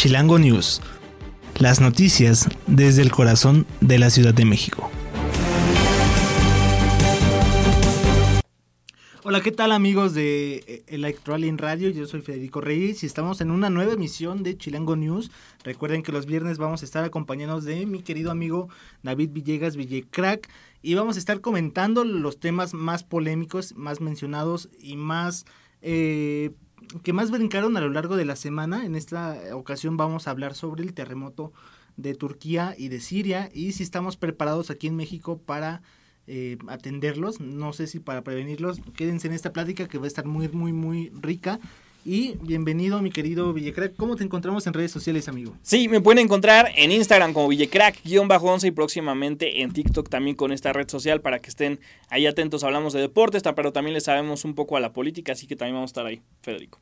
Chilango News. Las noticias desde el corazón de la Ciudad de México. Hola, ¿qué tal amigos de eh, Electroalien Radio? Yo soy Federico Reyes y estamos en una nueva emisión de Chilango News. Recuerden que los viernes vamos a estar acompañados de mi querido amigo David Villegas Villecrack y vamos a estar comentando los temas más polémicos, más mencionados y más... Eh, que más brincaron a lo largo de la semana. En esta ocasión vamos a hablar sobre el terremoto de Turquía y de Siria y si estamos preparados aquí en México para eh, atenderlos, no sé si para prevenirlos, quédense en esta plática que va a estar muy, muy, muy rica. Y bienvenido, mi querido Villecrack. ¿Cómo te encontramos en redes sociales, amigo? Sí, me pueden encontrar en Instagram como Villecrack-11 y próximamente en TikTok también con esta red social para que estén ahí atentos. Hablamos de deportes, pero también les sabemos un poco a la política, así que también vamos a estar ahí, Federico.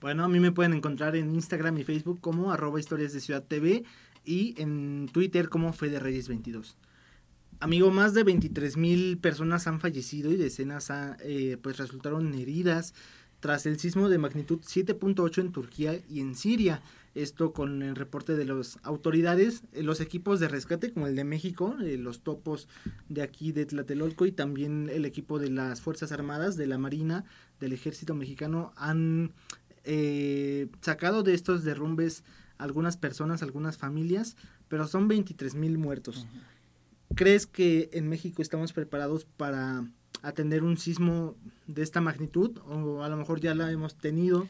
Bueno, a mí me pueden encontrar en Instagram y Facebook como arroba historias de Ciudad TV y en Twitter como Fede Reyes 22. Amigo, más de 23 mil personas han fallecido y decenas eh, pues resultaron heridas tras el sismo de magnitud 7.8 en Turquía y en Siria. Esto con el reporte de las autoridades, eh, los equipos de rescate como el de México, eh, los topos de aquí de Tlatelolco y también el equipo de las Fuerzas Armadas, de la Marina, del Ejército Mexicano han sacado de estos derrumbes algunas personas, algunas familias, pero son 23 mil muertos. ¿Crees que en México estamos preparados para atender un sismo de esta magnitud? O a lo mejor ya la hemos tenido.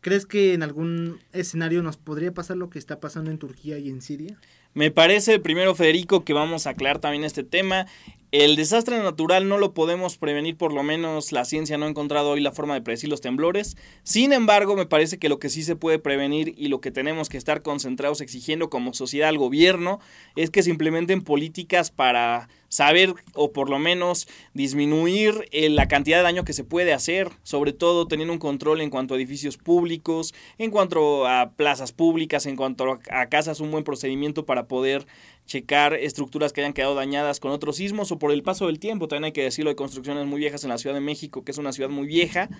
¿Crees que en algún escenario nos podría pasar lo que está pasando en Turquía y en Siria? Me parece, primero Federico, que vamos a aclarar también este tema. El desastre natural no lo podemos prevenir, por lo menos la ciencia no ha encontrado hoy la forma de predecir los temblores. Sin embargo, me parece que lo que sí se puede prevenir y lo que tenemos que estar concentrados exigiendo como sociedad al gobierno es que se implementen políticas para saber o por lo menos disminuir eh, la cantidad de daño que se puede hacer, sobre todo teniendo un control en cuanto a edificios públicos, en cuanto a plazas públicas, en cuanto a casas, un buen procedimiento para poder checar estructuras que hayan quedado dañadas con otros sismos o por el paso del tiempo. También hay que decirlo, hay construcciones muy viejas en la Ciudad de México, que es una ciudad muy vieja.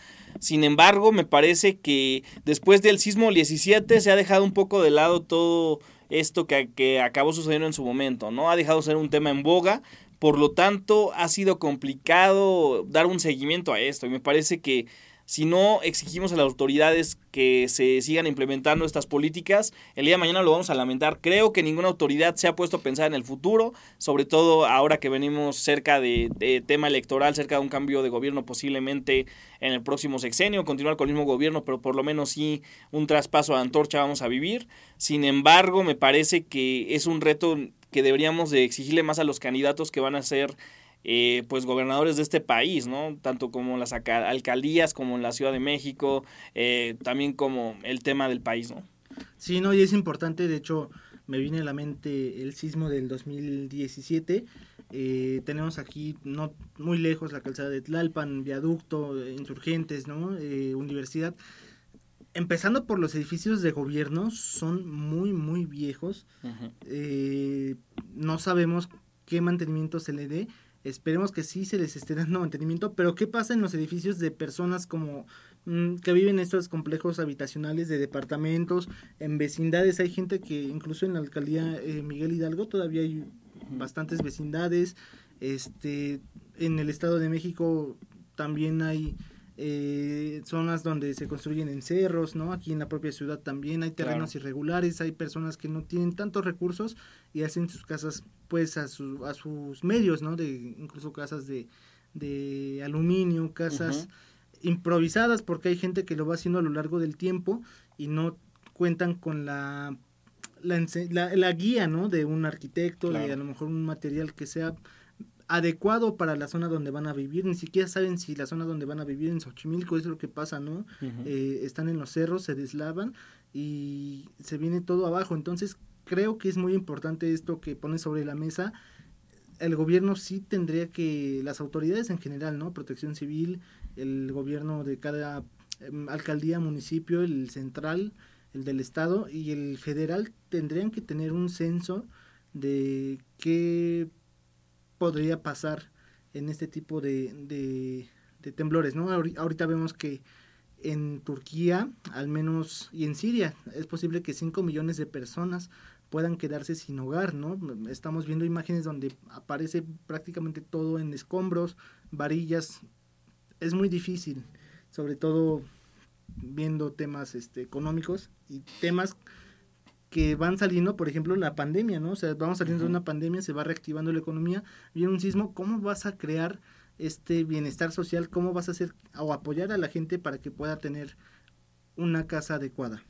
Sin embargo, me parece que después del sismo 17 se ha dejado un poco de lado todo esto que, que acabó sucediendo en su momento, ¿no? Ha dejado de ser un tema en boga. Por lo tanto, ha sido complicado dar un seguimiento a esto. Y me parece que si no exigimos a las autoridades que se sigan implementando estas políticas, el día de mañana lo vamos a lamentar. Creo que ninguna autoridad se ha puesto a pensar en el futuro, sobre todo ahora que venimos cerca de, tema electoral, cerca de un cambio de gobierno posiblemente en el próximo sexenio, continuar con el mismo gobierno, pero por lo menos sí un traspaso de antorcha vamos a vivir. Sin embargo, me parece que es un reto que deberíamos de exigirle más a los candidatos que van a ser eh, pues gobernadores de este país, ¿no? Tanto como las alcaldías, como en la Ciudad de México, eh, también como el tema del país, ¿no? Sí, no, y es importante, de hecho, me viene a la mente el sismo del 2017. Eh, tenemos aquí, no muy lejos, la calzada de Tlalpan, viaducto, insurgentes, ¿no? universidad. Empezando por los edificios de gobierno, son muy, muy viejos. no sabemos qué mantenimiento se le dé Esperemos que sí se les esté dando mantenimiento, pero ¿qué pasa en los edificios de personas como mm, que viven en estos complejos habitacionales de departamentos, en vecindades? Hay gente que incluso en la alcaldía eh, Miguel Hidalgo todavía hay bastantes vecindades. Este, en el Estado de México también hay eh, zonas donde se construyen en cerros, ¿no? Aquí en la propia ciudad también hay terrenos irregulares, hay personas que no tienen tantos recursos y hacen sus casas pues a, su, a sus medios, ¿no? De incluso casas de, de aluminio, casas improvisadas porque hay gente que lo va haciendo a lo largo del tiempo y no cuentan con la la, la, guía, ¿no? De un arquitecto, de a lo mejor un material que sea adecuado para la zona donde van a vivir, ni siquiera saben si la zona donde van a vivir en Xochimilco es lo que pasa, ¿no? Eh, están en los cerros, se deslavan y se viene todo abajo, entonces creo que es muy importante esto que pone sobre la mesa, el gobierno sí tendría que, las autoridades en general, ¿no? Protección civil, el gobierno de cada em, alcaldía, municipio, el central, el del estado y el federal tendrían que tener un censo de qué podría pasar en este tipo de, de, temblores, ¿no? Ahorita vemos que, en Turquía, al menos, y en Siria, es posible que 5 millones de personas puedan quedarse sin hogar, ¿no? Estamos viendo imágenes donde aparece prácticamente todo en escombros, varillas. Es muy difícil, sobre todo viendo temas este, económicos y temas que van saliendo, por ejemplo, la pandemia, ¿no? O sea, vamos saliendo de una pandemia, se va reactivando la economía, viene un sismo, ¿cómo vas a crear este bienestar social? ¿Cómo vas a hacer o apoyar a la gente para que pueda tener una casa adecuada?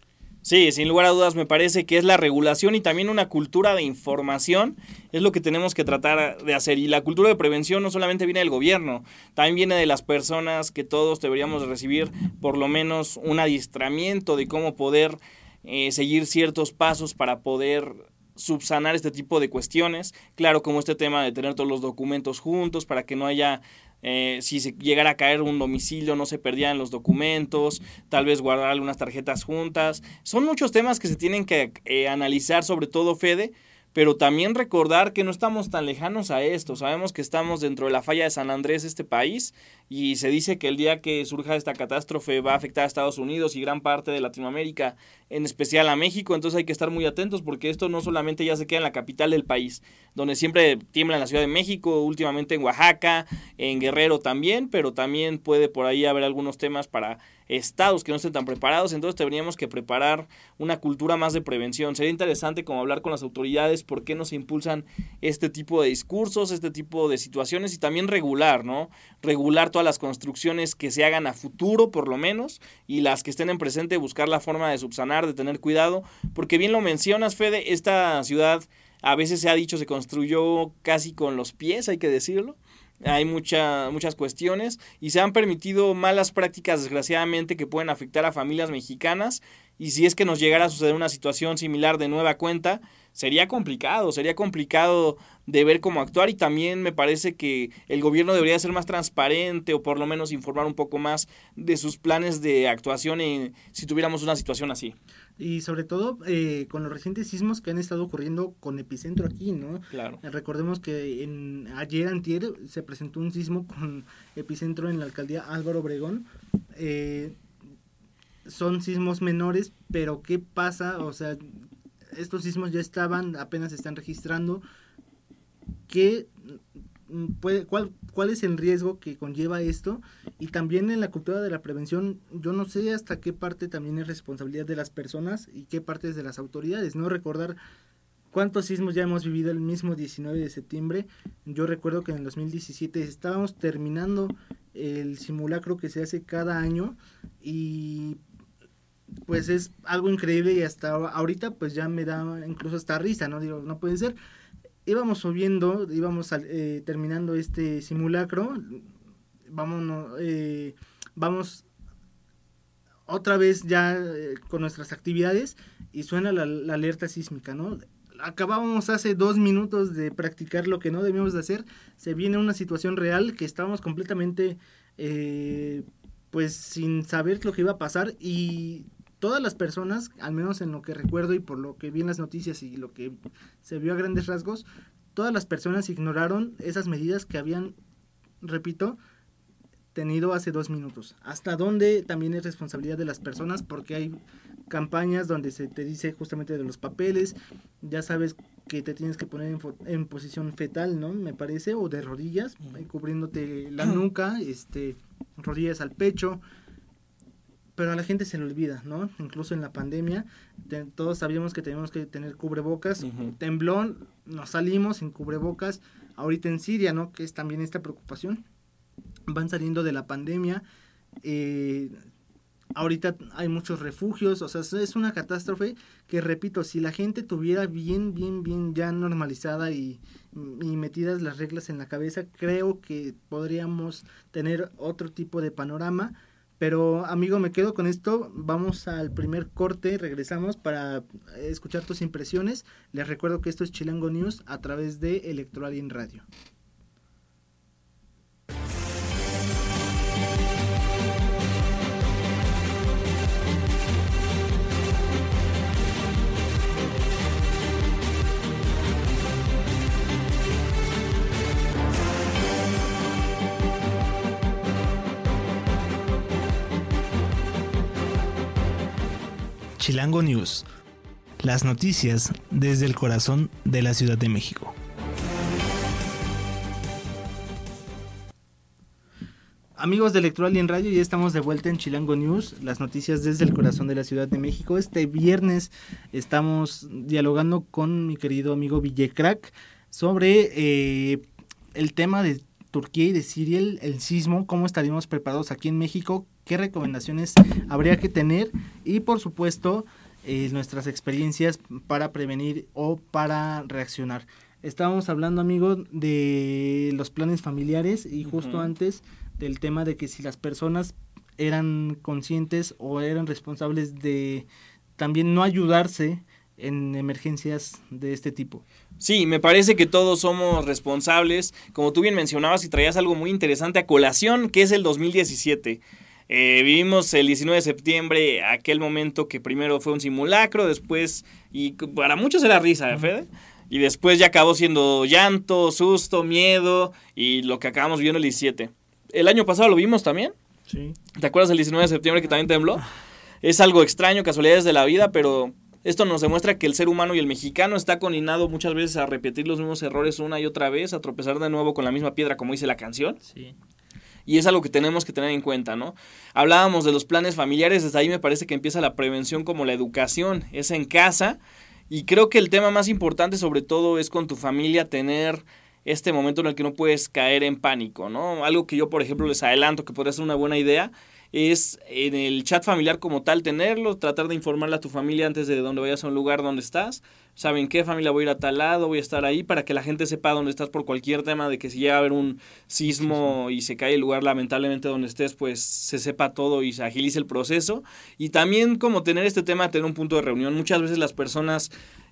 Sí, sin lugar a dudas me parece que es la regulación y también una cultura de información es lo que tenemos que tratar de hacer. Y la cultura de prevención no solamente viene del gobierno, también viene de las personas que todos deberíamos recibir por lo menos un adiestramiento de cómo poder eh, seguir ciertos pasos para poder subsanar este tipo de cuestiones. Claro, como este tema de tener todos los documentos juntos para que no haya eh, si se llegara a caer un domicilio no se perdían los documentos, tal vez guardar algunas tarjetas juntas. Son muchos temas que se tienen que eh, analizar, sobre todo Fede, pero también recordar que no estamos tan lejanos a esto. Sabemos que estamos dentro de la falla de San Andrés, este país, y se dice que el día que surja esta catástrofe va a afectar a Estados Unidos y gran parte de Latinoamérica, en especial a México, entonces hay que estar muy atentos porque esto no solamente ya se queda en la capital del país, donde siempre tiembla en la Ciudad de México, últimamente en Oaxaca, en Guerrero también, pero también puede por ahí haber algunos temas para estados que no estén tan preparados, entonces tendríamos que preparar una cultura más de prevención. Sería interesante como hablar con las autoridades por qué no se impulsan este tipo de discursos, este tipo de situaciones y también regular, ¿no? Regular todas las construcciones que se hagan a futuro por lo menos y las que estén en presente buscar la forma de subsanar, de tener cuidado, porque bien lo mencionas, Fede, esta ciudad a veces se ha dicho se construyó casi con los pies, hay que decirlo hay mucha, muchas cuestiones y se han permitido malas prácticas desgraciadamente que pueden afectar a familias mexicanas. Y si es que nos llegara a suceder una situación similar de nueva cuenta, sería complicado, sería complicado de ver cómo actuar. Y también me parece que el gobierno debería ser más transparente o por lo menos informar un poco más de sus planes de actuación en, si tuviéramos una situación así y sobre todo eh, con los recientes sismos que han estado ocurriendo con epicentro aquí, ¿no? Claro. Eh, recordemos que en ayer antier se presentó un sismo con epicentro en la alcaldía Álvaro Obregón. Eh, son sismos menores, pero ¿qué pasa? O sea, estos sismos ya estaban, apenas se están registrando. ¿Qué puede, cuál, cuál es el riesgo que conlleva esto. Y también en la cultura de la prevención yo no sé hasta qué parte también es responsabilidad de las personas y qué parte es de las autoridades. No recordar cuántos sismos ya hemos vivido el mismo 19 de septiembre. Yo recuerdo que en el 2017 estábamos terminando el simulacro que se hace cada año y pues es algo increíble y hasta ahorita pues ya me da incluso hasta risa no digo no puede ser íbamos subiendo, íbamos eh, terminando este simulacro, vámonos, eh, vamos otra vez ya eh, con nuestras actividades y suena la, alerta sísmica, ¿no? Acabábamos hace dos minutos de practicar lo que no debíamos de hacer, se viene una situación real que estábamos completamente pues sin saber lo que iba a pasar y todas las personas, al menos en lo que recuerdo y por lo que vi en las noticias y lo que se vio a grandes rasgos, todas las personas ignoraron esas medidas que habían, repito, tenido hace dos minutos. Hasta dónde también es responsabilidad de las personas porque hay campañas donde se te dice justamente de los papeles, ya sabes que te tienes que poner en, en posición fetal, ¿no? Me parece, o de rodillas, cubriéndote la nuca, este, rodillas al pecho, pero a la gente se le olvida, ¿no? Incluso en la pandemia, todos sabíamos que teníamos que tener cubrebocas, temblón, nos salimos sin cubrebocas, ahorita en Siria, ¿no? Que es también esta preocupación, van saliendo de la pandemia, eh, ahorita hay muchos refugios, o sea, es una catástrofe que, repito, si la gente tuviera bien, bien, bien ya normalizada y, y metidas las reglas en la cabeza, creo que podríamos tener otro tipo de panorama pero amigo, me quedo con esto. Vamos al primer corte, regresamos para escuchar tus impresiones. Les recuerdo que esto es Chilango News a través de Electroalien Radio. Chilango News. Las noticias desde el corazón de la Ciudad de México. Amigos de Electoral y en Radio, ya estamos de vuelta en Chilango News, las noticias desde el corazón de la Ciudad de México. Este viernes estamos dialogando con mi querido amigo Villecrack sobre eh, el tema de Turquía y de Siria, el, sismo, cómo estaríamos preparados aquí en México, qué recomendaciones habría que tener y por supuesto eh, nuestras experiencias para prevenir o para reaccionar. Estábamos hablando, amigo, de los planes familiares y justo antes del tema de que si las personas eran conscientes o eran responsables de también no ayudarse en emergencias de este tipo. Sí, me parece que todos somos responsables. Como tú bien mencionabas y traías algo muy interesante a colación, que es el 2017. Eh, vivimos el 19 de septiembre, aquel momento que primero fue un simulacro, después, y para muchos era risa, ¿eh, Fede? Y después ya acabó siendo llanto, susto, miedo, y lo que acabamos viendo el 17 el año pasado lo vimos también. Sí. ¿Te acuerdas del 19 de septiembre que también tembló? Es algo extraño, casualidades de la vida, pero esto nos demuestra que el ser humano y el mexicano está coninado muchas veces a repetir los mismos errores una y otra vez, a tropezar de nuevo con la misma piedra, como dice la canción. Sí. Y es algo que tenemos que tener en cuenta, ¿no? Hablábamos de los planes familiares, desde ahí me parece que empieza la prevención como la educación, es en casa. Y creo que el tema más importante sobre todo es con tu familia tener este momento en el que no puedes caer en pánico, ¿no? Algo que yo, por ejemplo, les adelanto que podría ser una buena idea es en el chat familiar como tal tenerlo, tratar de informarle a tu familia antes de donde vayas a un lugar donde estás. Saben qué familia voy a ir a tal lado, voy a estar ahí para que la gente sepa dónde estás por cualquier tema de que si llega a haber un sismo y se cae el lugar lamentablemente donde estés, pues se sepa todo y se agilice el proceso. Y también como tener este tema, tener un punto de reunión. Muchas veces las personas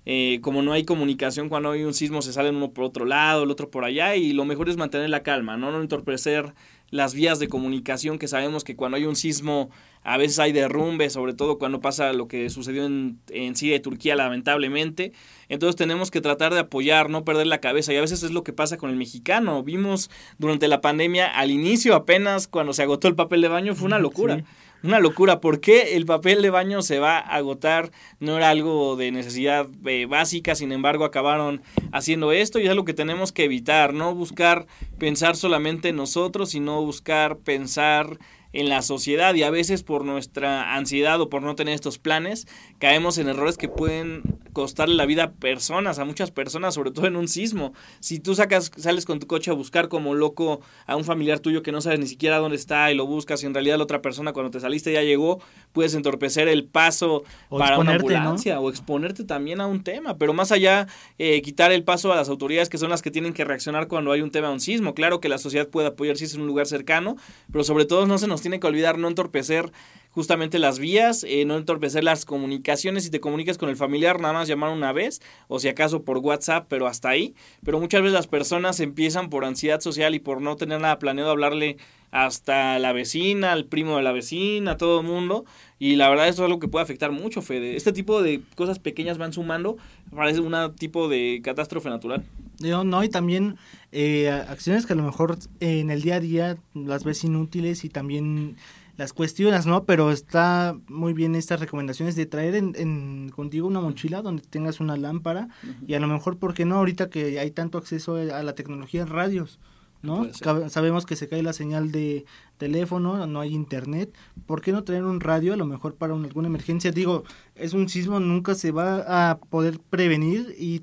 eh, como no hay comunicación cuando hay un sismo se salen uno por otro lado, el otro por allá y lo mejor es mantener la calma, no, no entorpecer las vías de comunicación que sabemos que cuando hay un sismo a veces hay derrumbes, sobre todo cuando pasa lo que sucedió en, en Siria y Turquía lamentablemente. Entonces tenemos que tratar de apoyar, no perder la cabeza. Y a veces es lo que pasa con el mexicano. Vimos durante la pandemia, al inicio apenas cuando se agotó el papel de baño, fue una locura. Una locura. ¿Por qué el papel de baño se va a agotar? No era algo de necesidad eh, básica, sin embargo acabaron haciendo esto y es algo que tenemos que evitar, no buscar pensar solamente en nosotros, sino buscar pensar en la sociedad y a veces por nuestra ansiedad o por no tener estos planes caemos en errores que pueden costarle la vida a personas, a muchas personas, sobre todo en un sismo. Si tú sacas, sales con tu coche a buscar como loco a un familiar tuyo que no sabes ni siquiera dónde está y lo buscas y en realidad la otra persona cuando te saliste ya llegó, puedes entorpecer el paso para una ambulancia o exponerte también a un tema. Pero más allá, eh, quitar el paso a las autoridades que son las que tienen que reaccionar cuando hay un tema de un sismo. Claro que la sociedad puede apoyar si es en un lugar cercano, pero sobre todo no se nos tiene que olvidar no entorpecer justamente las vías, eh, no entorpecer las comunicaciones. Si te comunicas con el familiar, nada más llamar una vez, o si acaso por WhatsApp, pero hasta ahí. Pero muchas veces las personas empiezan por ansiedad social y por no tener nada planeado hablarle hasta la vecina, al primo de la vecina, a todo el mundo. Y la verdad esto es algo que puede afectar mucho, Fede. Este tipo de cosas pequeñas van sumando, parece un tipo de catástrofe natural. No, no, y también eh, acciones que a lo mejor en el día a día las ves inútiles y también las cuestiones, ¿no? Pero está muy bien estas recomendaciones de traer en, contigo una mochila donde tengas una lámpara y a lo mejor, ¿por qué no? Ahorita que hay tanto acceso a la tecnología, radios, ¿no? Sabemos que se cae la señal de teléfono, no hay internet. ¿Por qué no traer un radio a lo mejor para alguna emergencia? Digo, es un sismo, nunca se va a poder prevenir y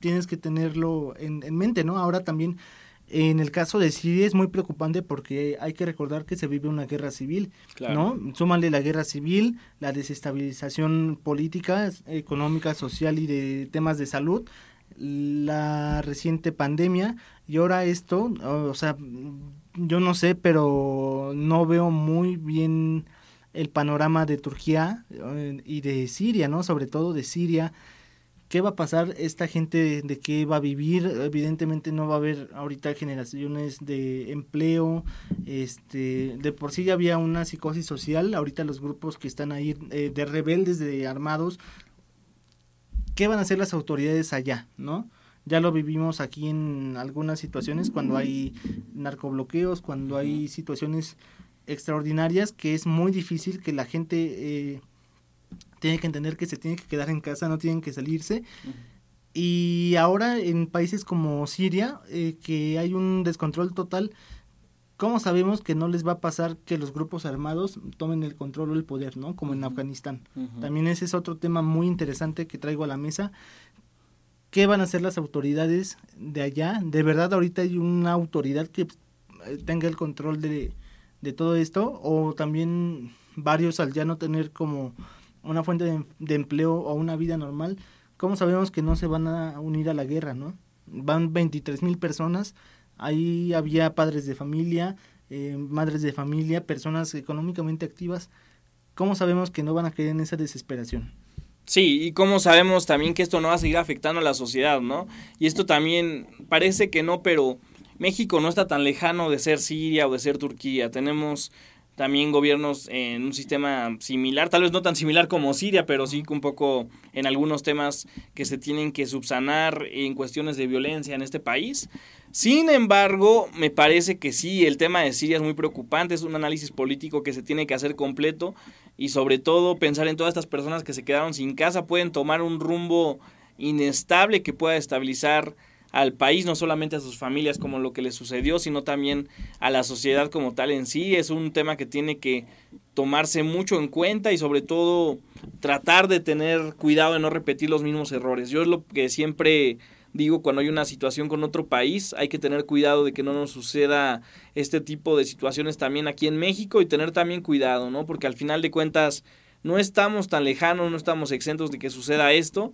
tienes que tenerlo en, en mente, ¿no? Ahora también en el caso de Siria es muy preocupante porque hay que recordar que se vive una guerra civil, ¿no? Súmale la guerra civil, la desestabilización política, económica, social y de temas de salud, la reciente pandemia y ahora esto, o sea, yo no sé, pero no veo muy bien el panorama de Turquía eh, y de Siria, ¿no? Sobre todo de Siria ¿Qué va a pasar esta gente de qué va a vivir? Evidentemente no va a haber ahorita generaciones de empleo, este, de por sí ya había una psicosis social, ahorita los grupos que están ahí eh, de rebeldes, de armados, ¿qué van a hacer las autoridades allá, no? Ya lo vivimos aquí en algunas situaciones cuando hay narcobloqueos, cuando hay situaciones extraordinarias que es muy difícil que la gente eh, tienen que entender que se tienen que quedar en casa, no tienen que salirse. Y ahora en países como Siria, eh, que hay un descontrol total, ¿cómo sabemos que no les va a pasar que los grupos armados tomen el control o el poder, ¿no? Como en Afganistán. También ese es otro tema muy interesante que traigo a la mesa. ¿Qué van a hacer las autoridades de allá? ¿De verdad ahorita hay una autoridad que eh, tenga el control de, de todo esto? ¿O también varios al ya no tener como una fuente de, empleo o una vida normal, ¿cómo sabemos que no se van a unir a la guerra, no? Van 23 mil personas, ahí había padres de familia, eh, madres de familia, personas económicamente activas. ¿Cómo sabemos que no van a caer en esa desesperación? Sí, y cómo sabemos también que esto no va a seguir afectando a la sociedad, ¿no? Y esto también parece que no, pero México no está tan lejano de ser Siria o de ser Turquía. Tenemos también gobiernos en un sistema similar, tal vez no tan similar como Siria, pero sí un poco en algunos temas que se tienen que subsanar en cuestiones de violencia en este país. Sin embargo, me parece que sí, el tema de Siria es muy preocupante, es un análisis político que se tiene que hacer completo y sobre todo pensar en todas estas personas que se quedaron sin casa, pueden tomar un rumbo inestable que pueda estabilizar al país, no solamente a sus familias como lo que les sucedió, sino también a la sociedad como tal en sí. Es un tema que tiene que tomarse mucho en cuenta y sobre todo tratar de tener cuidado de no repetir los mismos errores. Yo es lo que siempre digo cuando hay una situación con otro país, hay que tener cuidado de que no nos suceda este tipo de situaciones también aquí en México y tener también cuidado, ¿no? Porque al final de cuentas no estamos tan lejanos, no estamos exentos de que suceda esto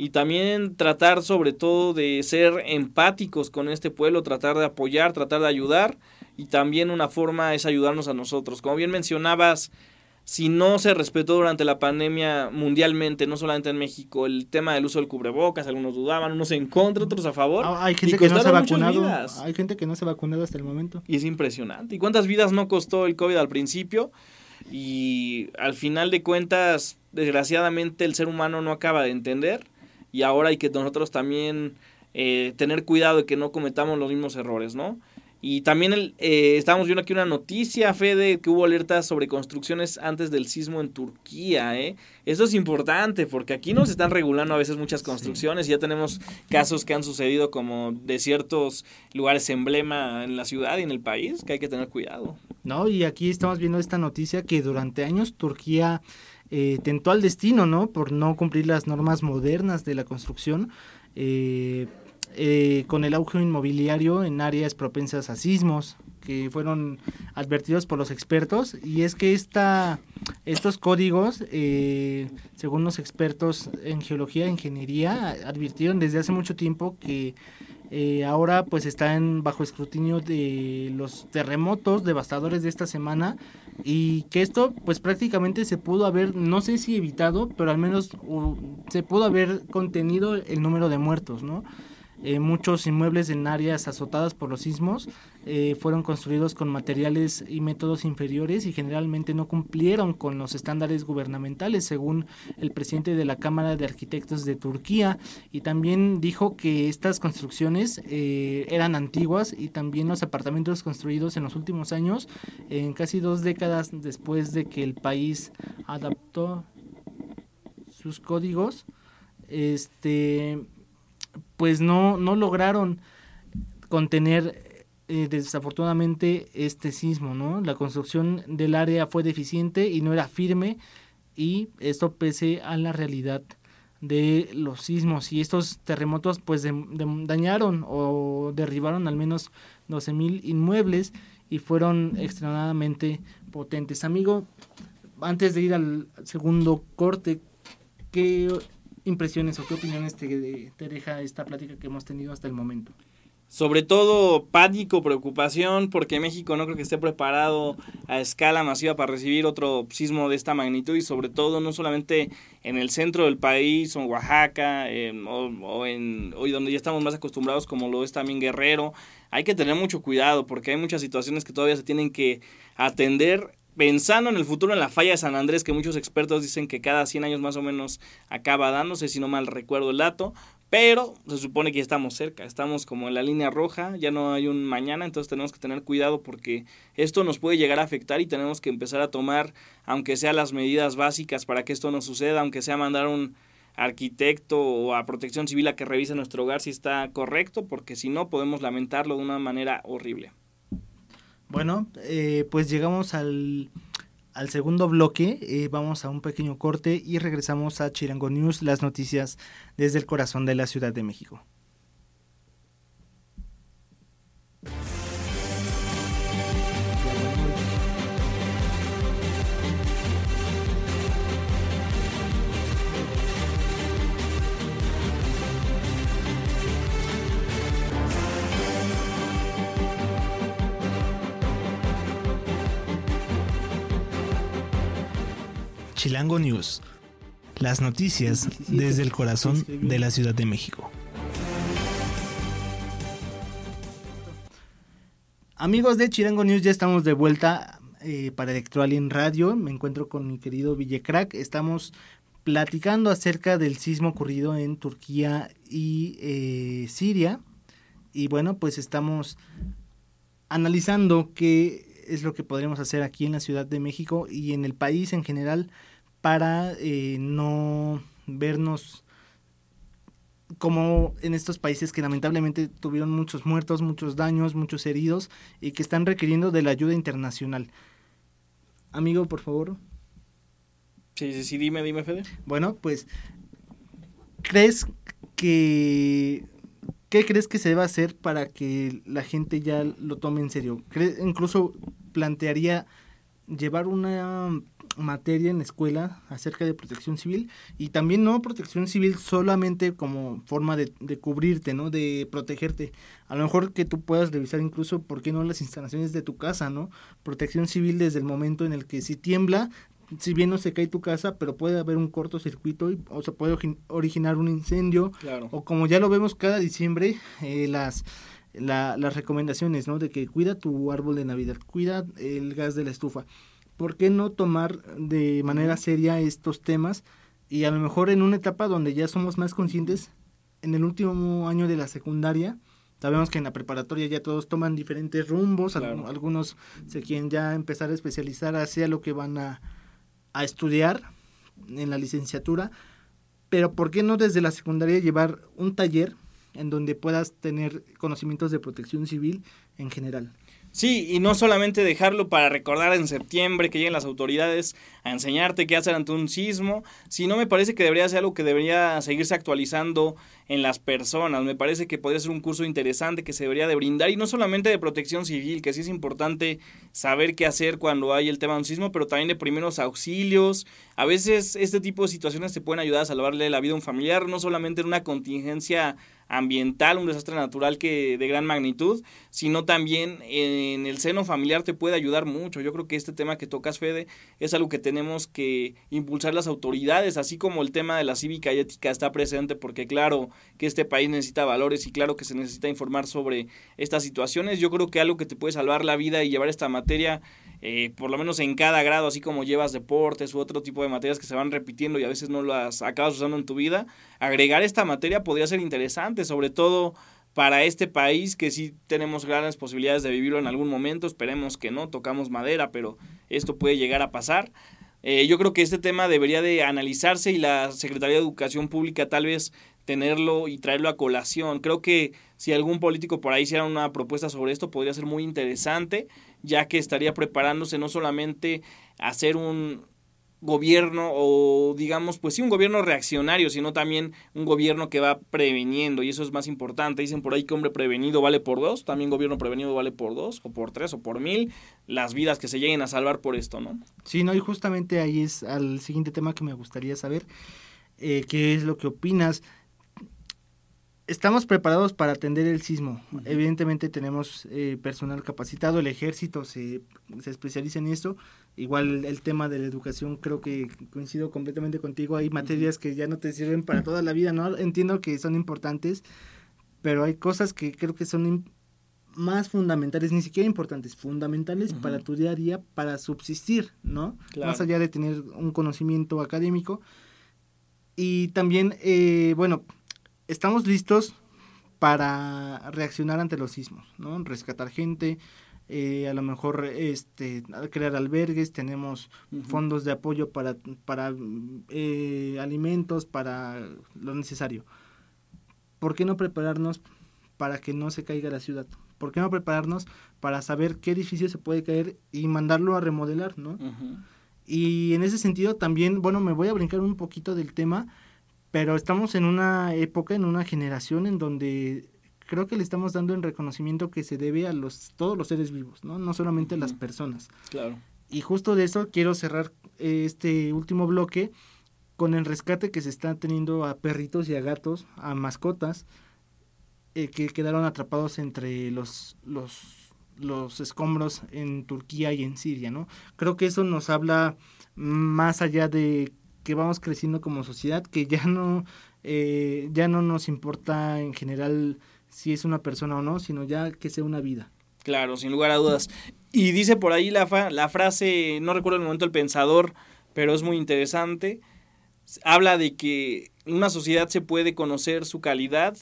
y también tratar sobre todo de ser empáticos con este pueblo, tratar de apoyar, tratar de ayudar y también una forma es ayudarnos a nosotros. Como bien mencionabas, si no se respetó durante la pandemia mundialmente, no solamente en México, el tema del uso del cubrebocas, algunos dudaban, unos en contra, otros a favor. Ah, hay gente que no se ha vacunado. Hay gente que no se ha vacunado hasta el momento. Y es impresionante. ¿Y cuántas vidas no costó el COVID al principio? Y al final de cuentas, desgraciadamente el ser humano no acaba de entender y ahora hay que nosotros también eh, tener cuidado de que no cometamos los mismos errores, ¿no? Y también el, eh, estábamos viendo aquí una noticia, Fede, que hubo alertas sobre construcciones antes del sismo en Turquía, ¿eh? Eso es importante porque aquí nos están regulando a veces muchas construcciones y ya tenemos casos que han sucedido como de ciertos lugares emblema en la ciudad y en el país que hay que tener cuidado. No, y aquí estamos viendo esta noticia que durante años Turquía eh, tentó al destino, ¿no? Por no cumplir las normas modernas de la construcción, eh, eh, con el auge inmobiliario en áreas propensas a sismos, que fueron advertidos por los expertos, y es que esta, estos códigos, según los expertos en geología e ingeniería, advirtieron desde hace mucho tiempo que ahora pues están bajo escrutinio de los terremotos devastadores de esta semana y que esto pues prácticamente se pudo haber, no sé si evitado, pero al menos se pudo haber contenido el número de muertos, ¿no? Eh, muchos inmuebles en áreas azotadas por los sismos eh, fueron construidos con materiales y métodos inferiores y generalmente no cumplieron con los estándares gubernamentales, según el presidente de la Cámara de Arquitectos de Turquía. Y también dijo que estas construcciones eh, eran antiguas y también los apartamentos construidos en los últimos años, en casi dos décadas después de que el país adaptó sus códigos, este pues no, no lograron contener eh, desafortunadamente este sismo, ¿no? La construcción del área fue deficiente y no era firme y esto pese a la realidad de los sismos y estos terremotos pues dañaron o derribaron al menos 12 mil inmuebles y fueron extremadamente potentes. Amigo, antes de ir al segundo corte, ¿qué impresiones o qué opiniones te, te deja esta plática que hemos tenido hasta el momento? sobre todo pánico, preocupación, porque México no creo que esté preparado a escala masiva para recibir otro sismo de esta magnitud y sobre todo no solamente en el centro del país o en Oaxaca em, o, en hoy donde ya estamos más acostumbrados como lo es también Guerrero, hay que tener mucho cuidado porque hay muchas situaciones que todavía se tienen que atender pensando en el futuro en la falla de San Andrés, que muchos expertos dicen que cada 100 años más o menos acaba dándose, si no mal recuerdo el dato, pero se supone que ya estamos cerca, estamos como en la línea roja, ya no hay un mañana, entonces tenemos que tener cuidado porque esto nos puede llegar a afectar y tenemos que empezar a tomar, aunque sea las medidas básicas para que esto no suceda, aunque sea mandar un arquitecto o a protección civil a que revise nuestro hogar si está correcto, porque si no podemos lamentarlo de una manera horrible. Bueno, eh, pues llegamos al al segundo bloque eh, vamos a un pequeño corte y regresamos a Chirango News, las noticias desde el corazón de la Ciudad de México. Chilango News. Las noticias desde el corazón de la Ciudad de México. Amigos de Chilango News, ya estamos de vuelta eh, para Electroalien Radio. Me encuentro con mi querido Villecrack. Estamos platicando acerca del sismo ocurrido en Turquía y eh, Siria. Y bueno, pues estamos analizando qué es lo que podremos hacer aquí en la Ciudad de México y en el país en general para eh, no vernos como en estos países que lamentablemente tuvieron muchos muertos, muchos daños, muchos heridos y que están requiriendo de la ayuda internacional. Amigo, por favor. Sí, sí, sí, dime, dime, Fede. Bueno, pues, ¿crees que... ¿Qué crees que se debe hacer para que la gente ya lo tome en serio? incluso plantearía llevar una materia en la escuela acerca de protección civil y también no protección civil solamente como forma de, cubrirte, ¿no? De protegerte. A lo mejor que tú puedas revisar incluso, ¿por qué no las instalaciones de tu casa, ¿no? Protección civil desde el momento en el que si tiembla, si bien no se cae tu casa, pero puede haber un cortocircuito y, o se puede originar un incendio. O como ya lo vemos cada diciembre, eh, las... las recomendaciones, ¿no? De que cuida tu árbol de Navidad, cuida el gas de la estufa. ¿Por qué no tomar de manera seria estos temas? Y a lo mejor en una etapa donde ya somos más conscientes, en el último año de la secundaria, sabemos que en la preparatoria ya todos toman diferentes rumbos, algunos se quieren ya empezar a especializar hacia lo que van a, a estudiar en la licenciatura, pero ¿por qué no desde la secundaria llevar un taller en donde puedas tener conocimientos de protección civil en general? Sí, y no solamente dejarlo para recordar en septiembre que lleguen las autoridades a enseñarte qué hacer ante un sismo, sino me parece que debería ser algo que debería seguirse actualizando en las personas. Me parece que podría ser un curso interesante que se debería de brindar y no solamente de protección civil, que sí es importante saber qué hacer cuando hay el tema de un sismo, pero también de primeros auxilios. A veces este tipo de situaciones te pueden ayudar a salvarle la vida a un familiar, no solamente en una contingencia ambiental, un desastre natural que de gran magnitud, sino también en el seno familiar te puede ayudar mucho. Yo creo que este tema que tocas, Fede, es algo que tenemos que impulsar las autoridades, así como el tema de la cívica y ética está presente, porque claro que este país necesita valores y claro que se necesita informar sobre estas situaciones. Yo creo que algo que te puede salvar la vida y llevar esta materia eh, por lo menos en cada grado, así como llevas deportes u otro tipo de materias que se van repitiendo y a veces no las acabas usando en tu vida, agregar esta materia podría ser interesante, sobre todo para este país que sí tenemos grandes posibilidades de vivirlo en algún momento, esperemos que no, tocamos madera, pero esto puede llegar a pasar. Eh, yo creo que este tema debería de analizarse y la Secretaría de Educación Pública tal vez tenerlo y traerlo a colación. Creo que si algún político por ahí hiciera una propuesta sobre esto podría ser muy interesante ya que estaría preparándose no solamente a hacer un gobierno o digamos pues sí un gobierno reaccionario sino también un gobierno que va preveniendo y eso es más importante dicen por ahí que hombre prevenido vale por dos también gobierno prevenido vale por dos o por tres o por mil las vidas que se lleguen a salvar por esto no sí no y justamente ahí es al siguiente tema que me gustaría saber eh, qué es lo que opinas estamos preparados para atender el sismo. Evidentemente tenemos eh, personal capacitado, el ejército se, se, especializa en esto. Igual el tema de la educación, creo que coincido completamente contigo. Hay materias que ya no te sirven para toda la vida, ¿no? Entiendo que son importantes, pero hay cosas que creo que son más fundamentales, ni siquiera importantes, fundamentales para tu día a día, para subsistir, ¿no? Más allá de tener un conocimiento académico. Y también, eh, bueno, estamos listos para reaccionar ante los sismos, ¿no? Rescatar gente, eh, a lo mejor este crear albergues, tenemos fondos de apoyo para, para eh, alimentos, para lo necesario. ¿Por qué no prepararnos para que no se caiga la ciudad? ¿Por qué no prepararnos para saber qué edificio se puede caer y mandarlo a remodelar, ¿no? Y en ese sentido también, bueno, me voy a brincar un poquito del tema, pero estamos en una época, en una generación en donde creo que le estamos dando el reconocimiento que se debe a los todos los seres vivos, ¿no? No solamente a las personas. Claro. Y justo de eso quiero cerrar eh, este último bloque con el rescate que se está teniendo a perritos y a gatos, a mascotas, eh, que quedaron atrapados entre los, los, los escombros en Turquía y en Siria, ¿no? Creo que eso nos habla más allá de que vamos creciendo como sociedad, que ya no, eh, ya no nos importa en general si es una persona o no, sino ya que sea una vida. Claro, sin lugar a dudas. Y dice por ahí la, la frase, no recuerdo el momento el pensador, pero es muy interesante. Habla de que una sociedad se puede conocer su calidad,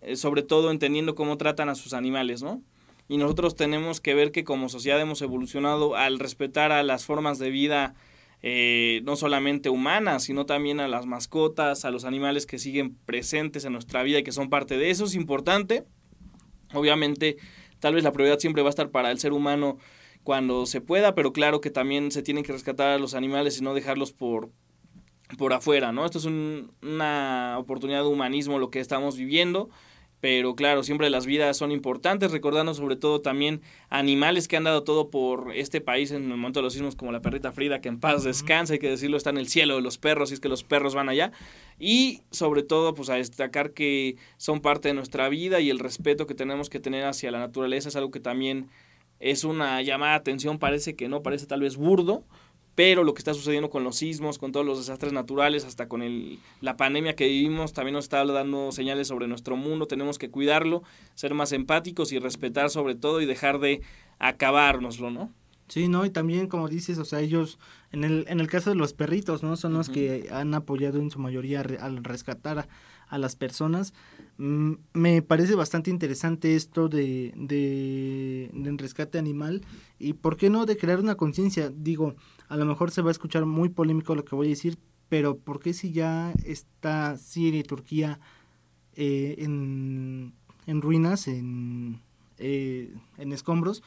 eh, sobre todo entendiendo cómo tratan a sus animales, ¿no? Y nosotros tenemos que ver que como sociedad hemos evolucionado al respetar a las formas de vida eh, no solamente humanas, sino también a las mascotas, a los animales que siguen presentes en nuestra vida y que son parte de eso. Es importante. Obviamente, tal vez la prioridad siempre va a estar para el ser humano cuando se pueda, pero claro que también se tienen que rescatar a los animales y no dejarlos por, por afuera, ¿no? Esto es una oportunidad de humanismo lo que estamos viviendo pero claro, siempre las vidas son importantes, recordando sobre todo también animales que han dado todo por este país en el momento de los sismos, como la perrita Frida, que en paz descansa, hay que decirlo, está en el cielo de los perros, y es que los perros van allá, y sobre todo, pues a destacar que son parte de nuestra vida y el respeto que tenemos que tener hacia la naturaleza es algo que también es una llamada de atención, parece que no, parece tal vez burdo, pero lo que está sucediendo con los sismos, con todos los desastres naturales, hasta con el, la pandemia que vivimos, también nos está dando señales sobre nuestro mundo, tenemos que cuidarlo, ser más empáticos y respetar sobre todo y dejar de acabárnoslo, ¿no? Sí, ¿no? Y también, como dices, o sea, ellos, en el, en el caso de los perritos, ¿no? Son los que han apoyado en su mayoría al rescatar a, a las personas. Mm, me parece bastante interesante esto de, de, del rescate animal y, ¿por qué no?, de crear una conciencia. Digo, a lo mejor se va a escuchar muy polémico lo que voy a decir, pero ¿por qué si ya está Siria y Turquía eh, en, en, ruinas, en, eh, en escombros?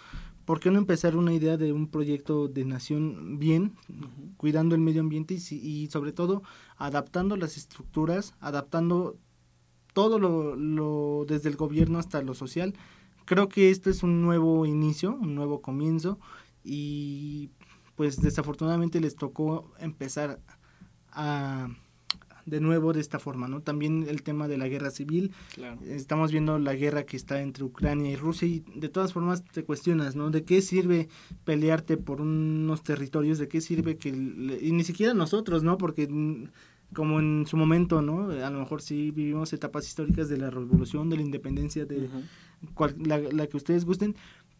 ¿Por qué no empezar una idea de un proyecto de nación bien, cuidando el medio ambiente y, y, sobre todo adaptando las estructuras, adaptando todo lo, lo, desde el gobierno hasta lo social? Creo que esto es un nuevo inicio, un nuevo comienzo y pues desafortunadamente les tocó empezar a de nuevo de esta forma, ¿no? También el tema de la guerra civil. Estamos viendo la guerra que está entre Ucrania y Rusia y de todas formas te cuestionas, ¿no? ¿De qué sirve pelearte por unos territorios? ¿De qué sirve que... Y ni siquiera nosotros, ¿no? Porque como en su momento, ¿no? A lo mejor sí vivimos etapas históricas de la revolución, de la independencia, de la, la que ustedes gusten,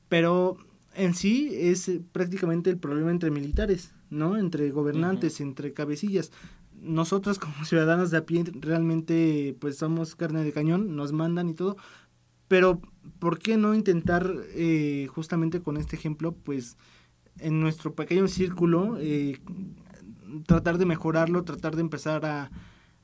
pero en sí es eh, prácticamente el problema entre militares, ¿no? Entre gobernantes, entre cabecillas. Nosotros como ciudadanos de a pie realmente pues somos carne de cañón, nos mandan y todo, pero ¿por qué no intentar eh, justamente con este ejemplo pues en nuestro pequeño círculo eh, tratar de mejorarlo, tratar de empezar a,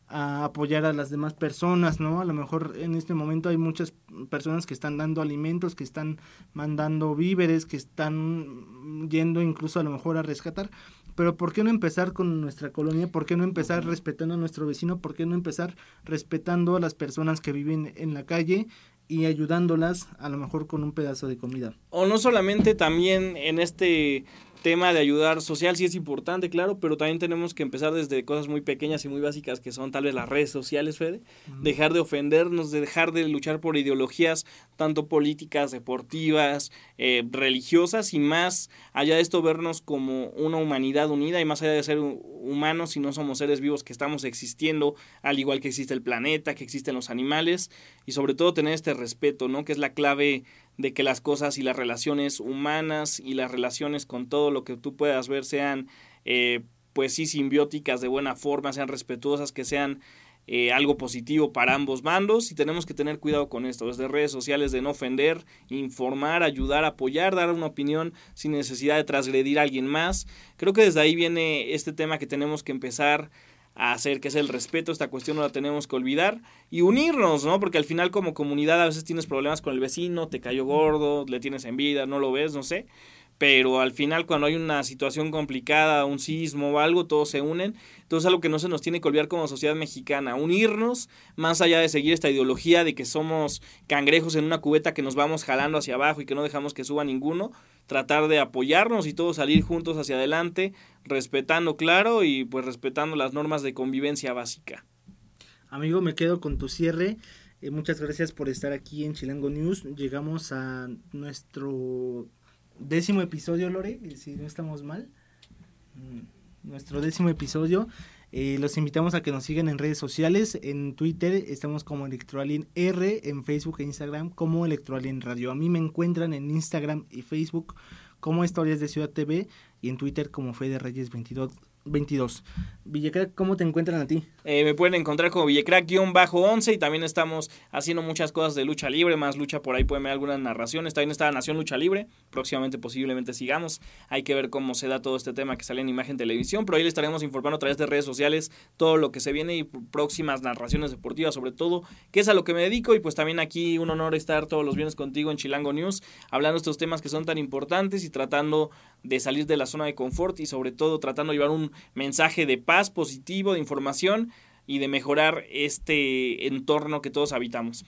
a apoyar a las demás personas, ¿no? A lo mejor en este momento hay muchas personas que están dando alimentos, que están mandando víveres, que están yendo incluso a lo mejor a rescatar, pero ¿por qué no empezar con nuestra colonia? ¿Por qué no empezar respetando a nuestro vecino? ¿Por qué no empezar respetando a las personas que viven en la calle y ayudándolas a lo mejor con un pedazo de comida? O no solamente también en este tema de ayudar social sí es importante, claro, pero también tenemos que empezar desde cosas muy pequeñas y muy básicas que son tal vez las redes sociales, Fede. Dejar de ofendernos, de dejar de luchar por ideologías tanto políticas, deportivas, eh, religiosas y más allá de esto vernos como una humanidad unida y más allá de ser humanos si no somos seres vivos que estamos existiendo al igual que existe el planeta, que existen los animales y sobre todo tener este respeto, ¿no? Que es la clave de que las cosas y las relaciones humanas y las relaciones con todo lo que tú puedas ver sean, eh, pues sí, simbióticas de buena forma, sean respetuosas, que sean eh, algo positivo para ambos bandos y tenemos que tener cuidado con esto, desde redes sociales de no ofender, informar, ayudar, apoyar, dar una opinión sin necesidad de transgredir a alguien más. Creo que desde ahí viene este tema que tenemos que empezar a hacer, que es el respeto, esta cuestión no la tenemos que olvidar y unirnos, ¿no? Porque al final como comunidad a veces tienes problemas con el vecino, te cayó gordo, le tienes envidia, no lo ves, no sé pero al final cuando hay una situación complicada, un sismo o algo, todos se unen. Entonces algo que no se nos tiene que olvidar como sociedad mexicana, unirnos más allá de seguir esta ideología de que somos cangrejos en una cubeta que nos vamos jalando hacia abajo y que no dejamos que suba ninguno, tratar de apoyarnos y todos salir juntos hacia adelante, respetando claro y pues respetando las normas de convivencia básica. Amigo, me quedo con tu cierre. Eh, muchas gracias por estar aquí en Chilango News. Llegamos a nuestro décimo episodio, Lore, si no estamos mal. Mm, nuestro décimo episodio. Eh, los invitamos a que nos sigan en redes sociales. En Twitter estamos como Electroalien R, en Facebook e Instagram como Electroalien Radio. A mí me encuentran en Instagram y Facebook como Historias de Ciudad TV y en Twitter como Fede Reyes 22, 22. Villecrack, ¿cómo te encuentran a ti? Eh, me pueden encontrar como Villecrack-11 y también estamos haciendo muchas cosas de lucha libre, más lucha por ahí pueden ver algunas narraciones. También está Nación Lucha Libre, próximamente posiblemente sigamos. Hay que ver cómo se da todo este tema que sale en imagen televisión, pero ahí les estaremos informando a través de redes sociales todo lo que se viene y próximas narraciones deportivas sobre todo, que es a lo que me dedico y pues también aquí un honor estar todos los viernes contigo en Chilango News, hablando de estos temas que son tan importantes y tratando de salir de la zona de confort y sobre todo tratando de llevar un mensaje de paz positivo, de información y de mejorar este entorno que todos habitamos.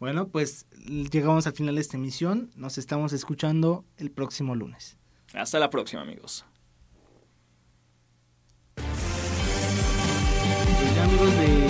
Bueno, pues llegamos al final de esta emisión. Nos estamos escuchando el próximo lunes. Hasta la próxima, amigos. Pues amigos de